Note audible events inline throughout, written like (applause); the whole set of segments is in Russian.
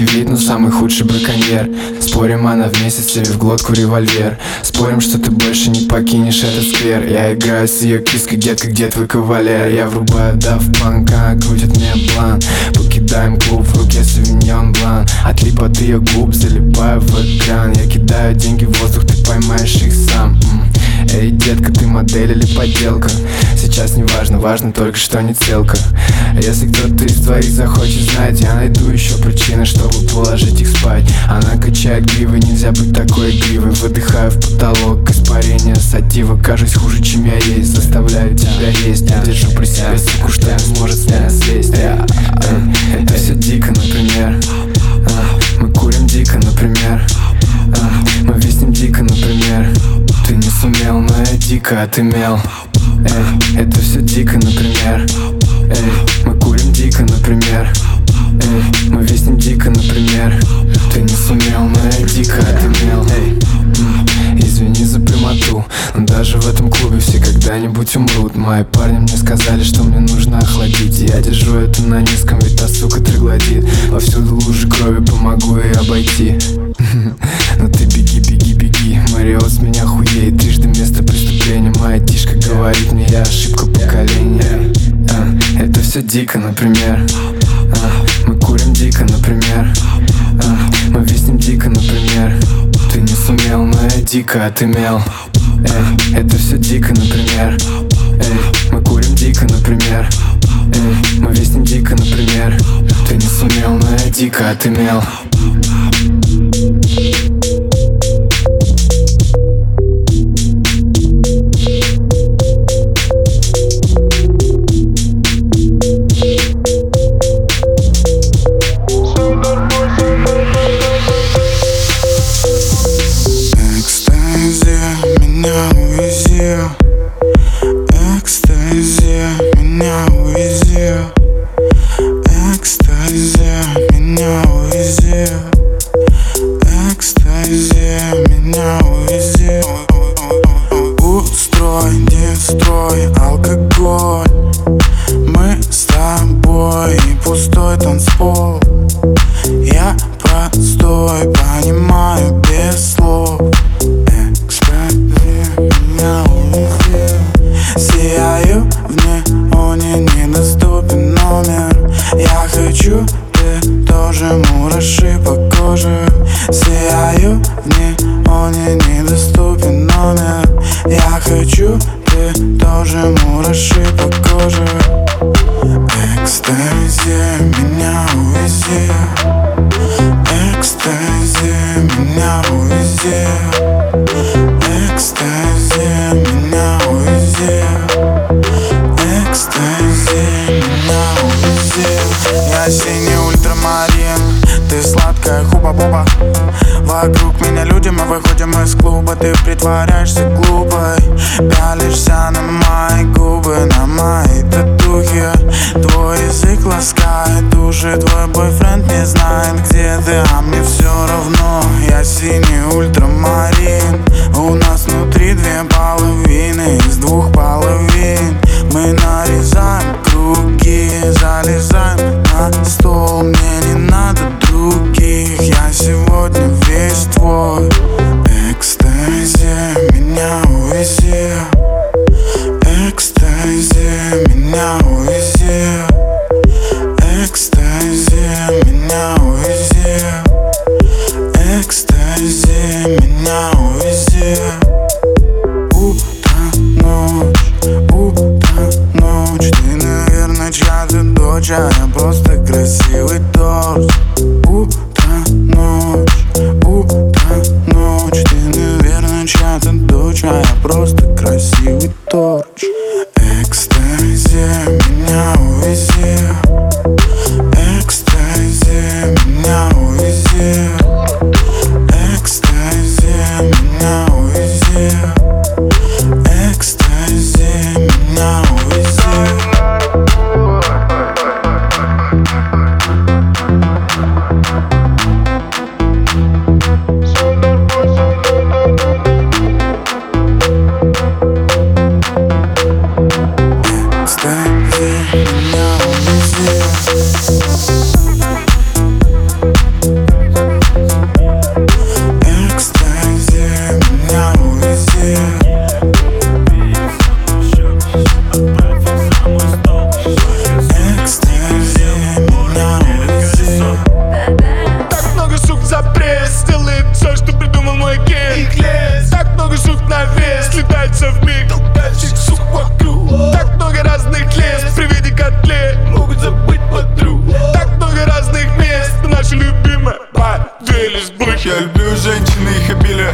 самый редкий вид, но самый худший браконьер. Спорим, она в месяц тебе в глотку револьвер. Спорим, что ты больше не покинешь этот сквер. Я играю с ее киской, детка, где твой кавалер? Я врубаю дав планка, крутит мне план Покидаем клуб, в руке савиньон блан. Отлип от ее губ, залипаю в экран. Я кидаю деньги в воздух, ты поймаешь их сам Эй, детка, ты модель или подделка? Сейчас не важно, важно только, что не целка. Если кто-то из твоих захочет знать Я найду еще причины, чтобы положить их спать. Она качает гривы, нельзя быть такой игривой Выдыхаю в потолок, испарение сатива. Кажусь хуже, чем я есть, заставляю тебя есть. Я держу при себе суку, что не сможет с меня слезть. Это все дико, например. Мы курим дико, например. Мы виснем дико, например Ты не сумел, но я дико отымел. Эй, это все дико, например. Эй, мы курим дико, например. Эй, мы виснем дико, например. Ты не сумел, но я дико отымел. Эй, извини за прямоту Но даже в этом клубе все когда-нибудь умрут. Мои парни мне сказали, что мне нужно охладить. Я держу это на низком, ведь та сука троглодит Повсюду лужи крови, помогу ей обойти. (laughs) Но ты беги Мариот меня хуеет Трижды место преступления. Моя тишка говорит мне, я ошибка поколения. А, Это все дико, например. А, Мы курим дико, например. А, Мы виснем дико, например. Ты не сумел, но я дико отымел. Эй, это все дико, например. Эй, мы курим дико, например. Эй, мы виснем дико, например. Ты не сумел, но я дико отымел люди, мы выходим из клуба. Ты притворяешься глупой Пялишься на мои губы На мои татухи. Твой язык ласкает уши Твой бойфренд не знает, где ты. А мне все равно Я синий ультрамарин. У нас внутри две половины Из двух половин. Мы нарезаем круги Залезаем появились быки Я люблю женщины, их обилие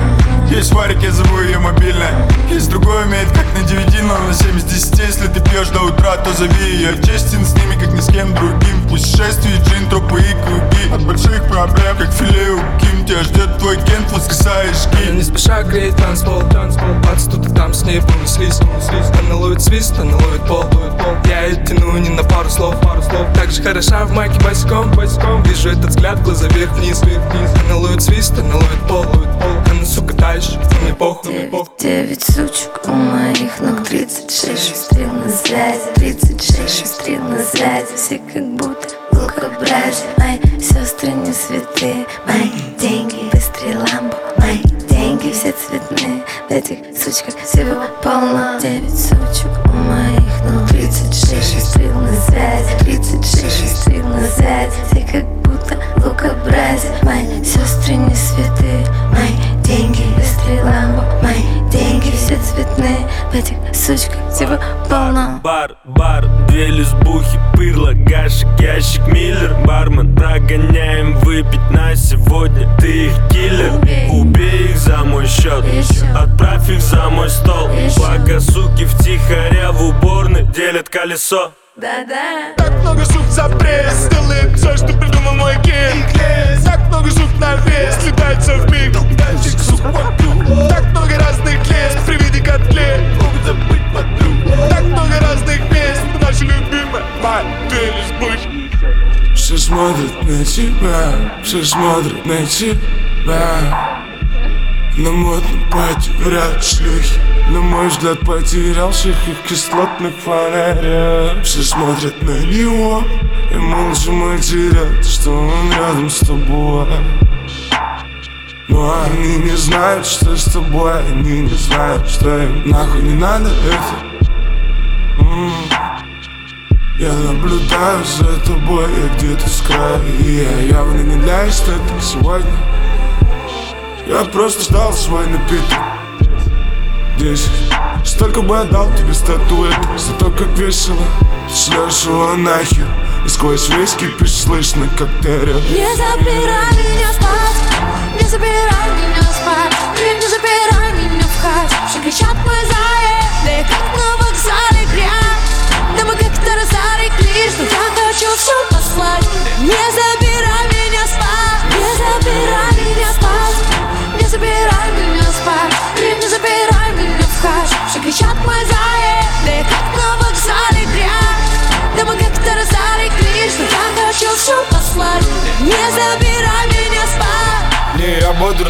Есть варики, я зову ее мобильно. Есть другой умеет, как на девять. На 7 из 10 Если ты пьешь до утра, то зови Я честен с ними, как ни с кем другим. Пусть Путешествие, джин, трупы и круги. От больших проблем, как филе у Ким Тебя ждет твой кент, воскресаешь ки. Не спеша греет танцпол, танцпол. Пац тут и там с ней понеслись, понеслись Она ловит свист, она ловит пол, ловит пол Я ее тяну не на пару слов, пару слов. Так же хороша в майке босиком, босиком. Вижу этот взгляд, глаза вверх-вниз, вверх-вниз Она ловит свист, она ловит пол, ловит пол. Но мне похуй, мне похуй. Девять сучек у моих ног 36 шестрил на связи 36 шестрил на связи. Все как будто лукобразие Мои сестры не святые Мои деньги быстрее ламбо Мои деньги все цветные. В этих сучках всего полно две лесбухи, пырло, гашек, ящик, миллер. Бармен, прогоняем выпить на сегодня. Ты их киллер, убей. Их за мой счет. Отправь их за мой стол. Благо суки втихаря в уборной делят колесо. Да-да. Так много сук за пресс тебя, все смотрят на тебя На модном пати вряд шлюхи На мой взгляд потерял всех их кислотных фонарях Все смотрят на него и молча матерят Что он рядом с тобой но они не знают, что с тобой Они не знают, что им нахуй не надо это. Я наблюдаю за тобой, я где-то с края. И я явно не для эстетик сегодня. Я просто ждал свой напиток. Десять. Столько бы отдал тебе статуэток За то, как весело Шлешь его нахер. И сквозь весь кипиш слышно, как ты орешь Не забирай меня спать Не забирай меня спать. Не забирай меня в хат. Все кричат мы заели Как на вокзале грязь. Да мы как-то разореклись Но я хочу все послать. Не забирай меня спать. Не забирай меня спать. Не забирай меня спать. Не забирай меня в хат. Все кричат мы заели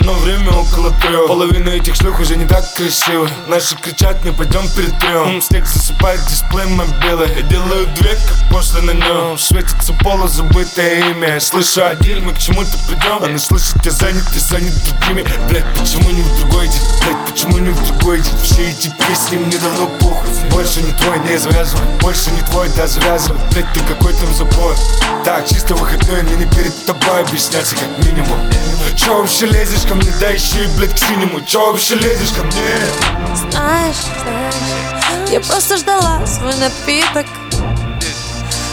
Но время около трех Половина этих шлюх уже не так красивы Наши кричат, не пойдем перед трем Снег засыпает дисплей мобилы. Я делаю две, как после на нем. Светится полузабытое имя. Я слышу один, мы к чему-то придем. Она слышит, я занят, я занят другими. Блять, почему не в другой день? Блять, почему не в другой день? Все эти песни мне давно похуй. Больше не твой, не завязывай. Больше не твой, да завязывай. Блять, ты какой там запой? Так, чисто выходной, мне не перед тобой объясняться как минимум. Чё вообще лезешь ко мне? Да еще и, блядь, к синему Чё вообще лезешь ко мне? Знаешь, знаешь, я просто ждала свой напиток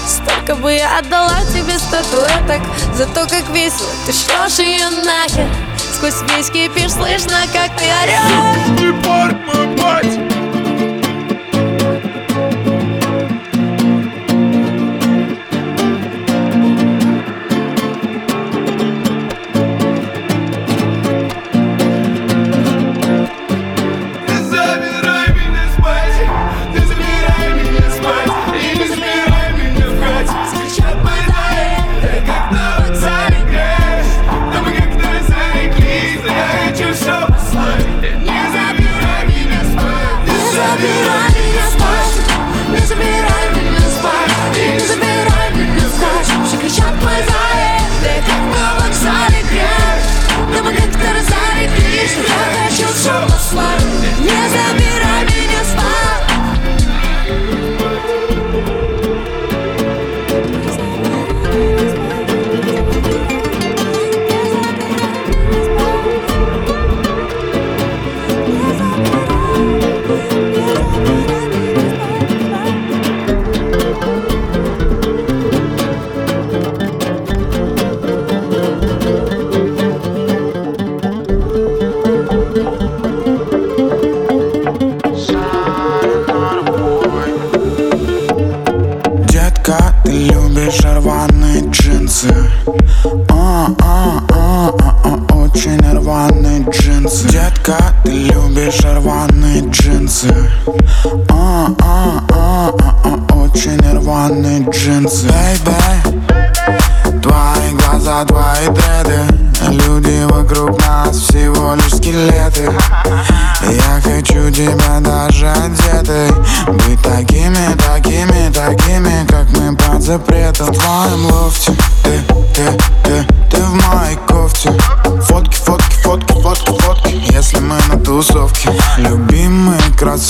Столько бы я отдала тебе статуэток За то, как весело ты шлешь ее нахер Сквозь весь кипиш слышно, как ты орешь Ты пар, мой мать А, а, а, а, а, Очень рваные джинсы. Детка, ты любишь рваные джинсы. А, а, а, а, а, Очень рваные джинсы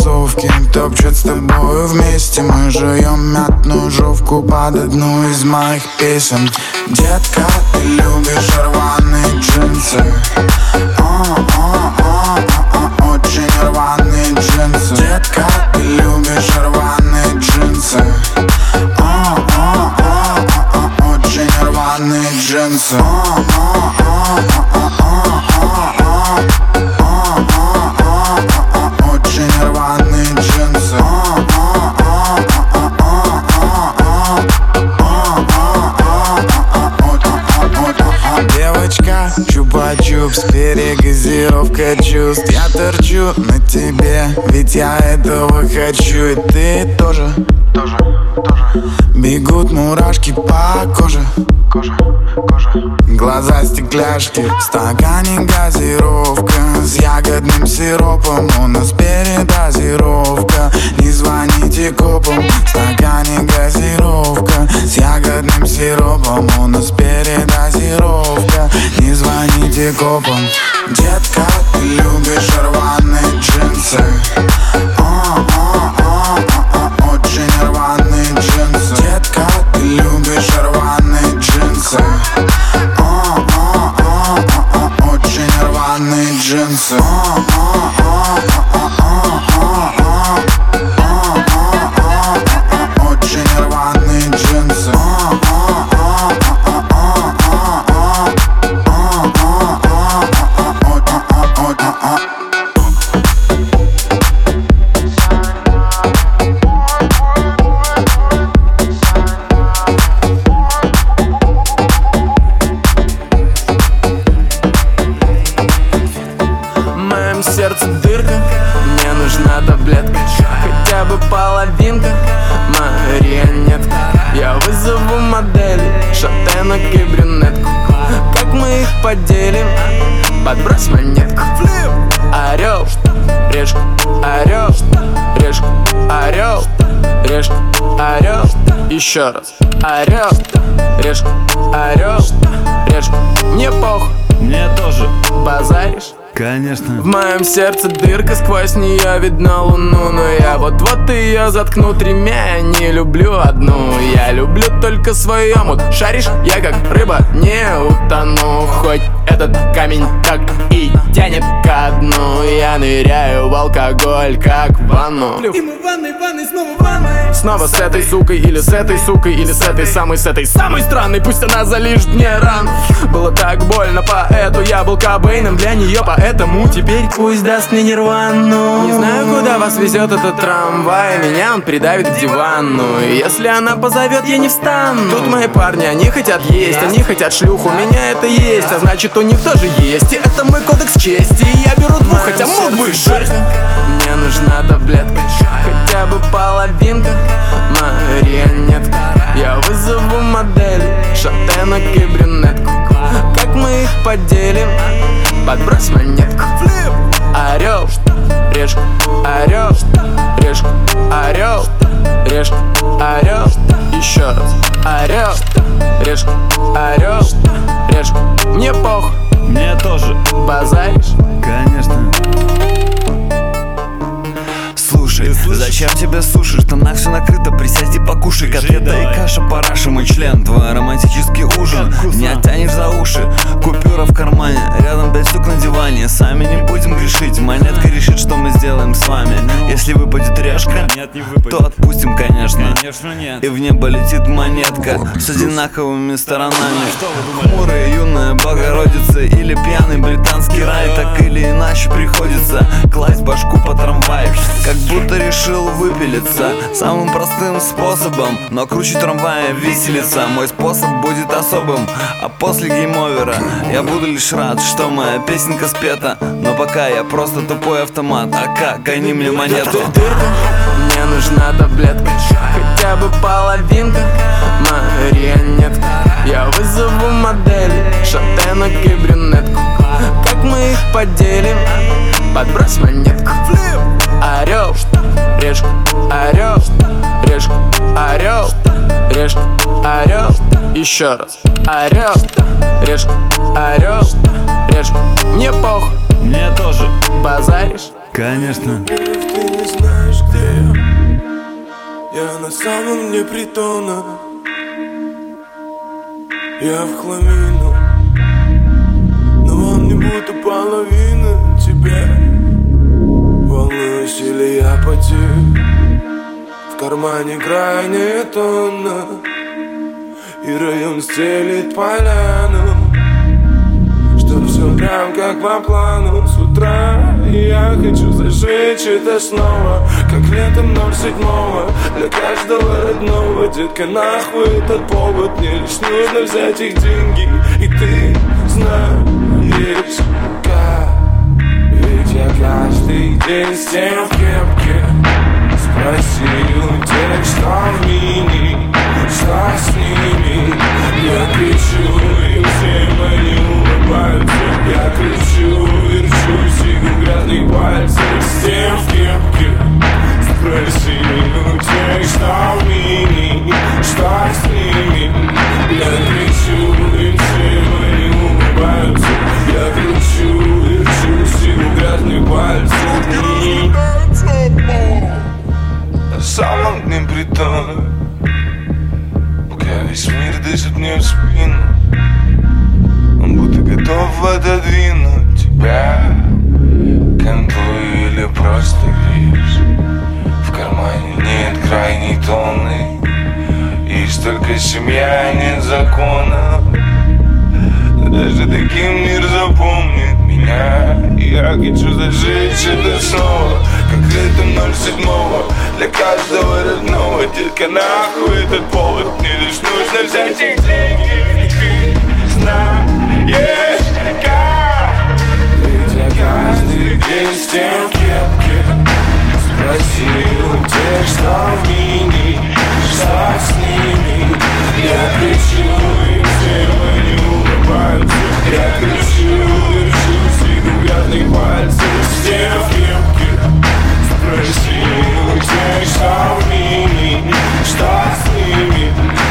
кроссовки Топчат с тобой вместе. Мы жуем мятную жовку Под одну из моих песен. Детка, ты любишь рваные джинсы. А, а, а, а, Очень рваные джинсы. Детка, ты любишь рваные джинсы. А, Очень рваные джинсы тебе, ведь я этого хочу И ты тоже, тоже, тоже. Бегут мурашки по коже, коже, коже Глаза стекляшки, в стакане газировка. С ягодным сиропом, у нас передозировка. Не звоните копам, в стакане газировка. С ягодным сиропом, у нас передозировка. Не звоните копам. Детка, ты любишь рваные answer Еще раз. Орел, решка, орел, решка Мне похуй. Мне тоже, Базаришь? Конечно. В моем сердце дырка, сквозь нее видно луну Но я вот-вот ее заткну тремя Я не люблю одну, я люблю только свою омут Шаришь, я как рыба не утону. Хоть этот камень так и тянет ко дну. Я ныряю в алкоголь, как в ванну. И мы в ванной, ванной, снова в ванной. Снова с этой сукой или с этой сукой Или с этой самой, с этой самой странной. Пусть она залижет мне ран. Было так больно, поэту я был Кобейном Для нее, поэтому теперь пусть даст мне нирвану. Не знаю, куда вас везет этот трамвай Меня он придавит к дивану. Если она позовет, я не встану. Тут мои парни, они хотят есть Они хотят шлюху, у меня это есть А значит, у них тоже есть. И это мой кодекс чести я беру двух, хотя мог бы шесть. Мне нужна таблетка Хотя бы половинка. Марионетка Я вызову модель Шатенок и брюнетку. Как мы их поделим? Подбрось монетку Орел, решка, орел, решка, орел, решка, орел. Еще раз. Орел, решка, орел, решка Мне похуй, Мне тоже, базаришь? конечно. Слушай, зачем тебе суши? В штанах все накрыто, присядь и покушай Котлета и каша, параша, мой член. Твой романтический ужин Не оттянешь за уши. Купюра в кармане, рядом пять штук на диване. Сами не будем грешить Монетка решит, что мы сделаем с вами. Если выпадет решка, Нет, не выпадет. то отпустим, конечно. Конечно нет. И в небо летит монетка с одинаковыми сторонами. Хмурая юная Богородица или пьяный британский рай. Так или иначе приходится класть башку по трамваю. Как будто решил выпилиться Самым простым способом. Но круче трамвая виселица Мой способ будет особым А после геймовера Я буду лишь рад, что моя песенка спета. Но пока я просто тупой автомат А как, гони мне монету. Мне нужна таблетка. Хотя бы половинка. Марионетка. Я вызову модель Шатенок и брюнетку. Как мы их поделим? Подбрось монетку. Орел, решка, орел, решка, орел, решка, орел Еще раз. Орел, решка, орел, решка Мне похуй, Мне тоже. базаришь? Конечно. Ты не знаешь, где я Я на самом дне притона. Я в хламину Но вам не будто половина тебя. Волнуюсь или я потею В кармане крайняя тонна И район стелит поляну. Чтоб все прям как по плану. С утра я хочу зажечь это снова Как летом 07-го Для каждого родного Детка, нахуй этот повод. Мне лишь нужно взять их деньги И ты знаешь как. Ведь я каждый день с тем в кепке У тех, в мини Что с ними Я кричу, закона. Даже таким мир запомнит меня. Я хочу зажечь это снова Как летом 07-го Для каждого родного Детка, нахуй этот повод. Мне лишь нужно взять их деньги ты знаешь как? Ведь я каждый день с тем в кепке Спроси у тех, что в мини Что с ними Я кричу, и все Я кричу, и грязных пальцев Все Спроси у тех, что в Что с ними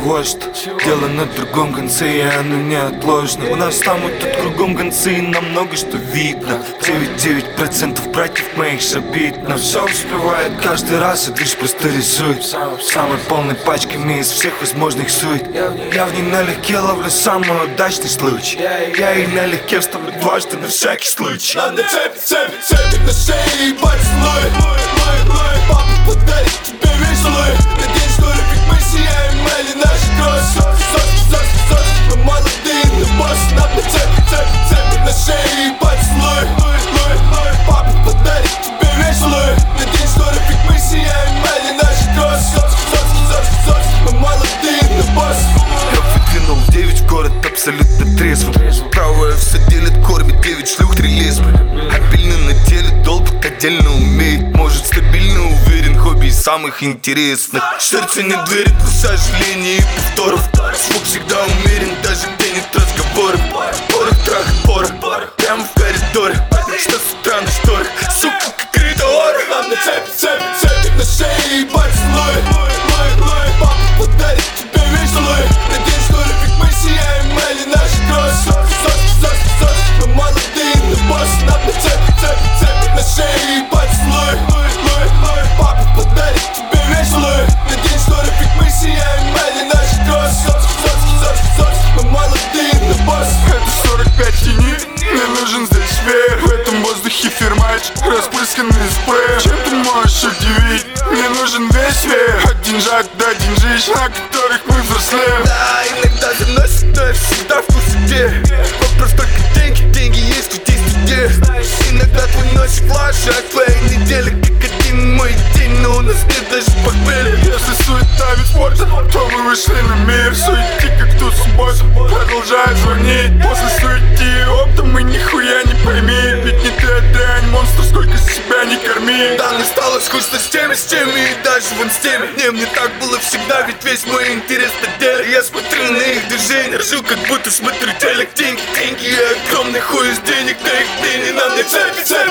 того, что Дело на другом конце, и оно неотложно У нас там и тут кругом концы, и нам много что видно. 99% братьев моих забит На все успевает. Каждый раз, и лишь просто рисует Самой полной пачками из всех возможных сует. Я в ней налегке ловлю самый удачный случай. Я и налегке вставлю дважды на всякий случай. Надо цепи, цепи, цепи на шее и поцелуй Лой, лой, папа подарит тебе весь лой Надеюсь, что мы сияем, Элли, наши кровь Соски, соски, соски, соски, мы молодые, но босс Надо цепи, цепи, цепи на шее. И поцелуй папа подарит тебе что ли, как мы сияем, Элли, наши кровь Соски, соски, соски, соски, мы молодые, но босс Шагнул в девять, город абсолютно трезвым. Правая все делит, кормит девять шлюх, три лесбы. Обильно на теле, долбит отдельно умеет Может стабильно, уверен, хобби из самых интересных. Сердце не дверит, но сожаление и повторов. Звук всегда умерен, даже скучно с теми, с теми и даже вон с теми. Не, мне так было всегда, ведь весь мой интерес на деле. Я смотрю на их движение, ржу, как будто смотрю телек. Деньги, деньги, я огромный хуй из денег, да их мне не надо Цепи, цепи,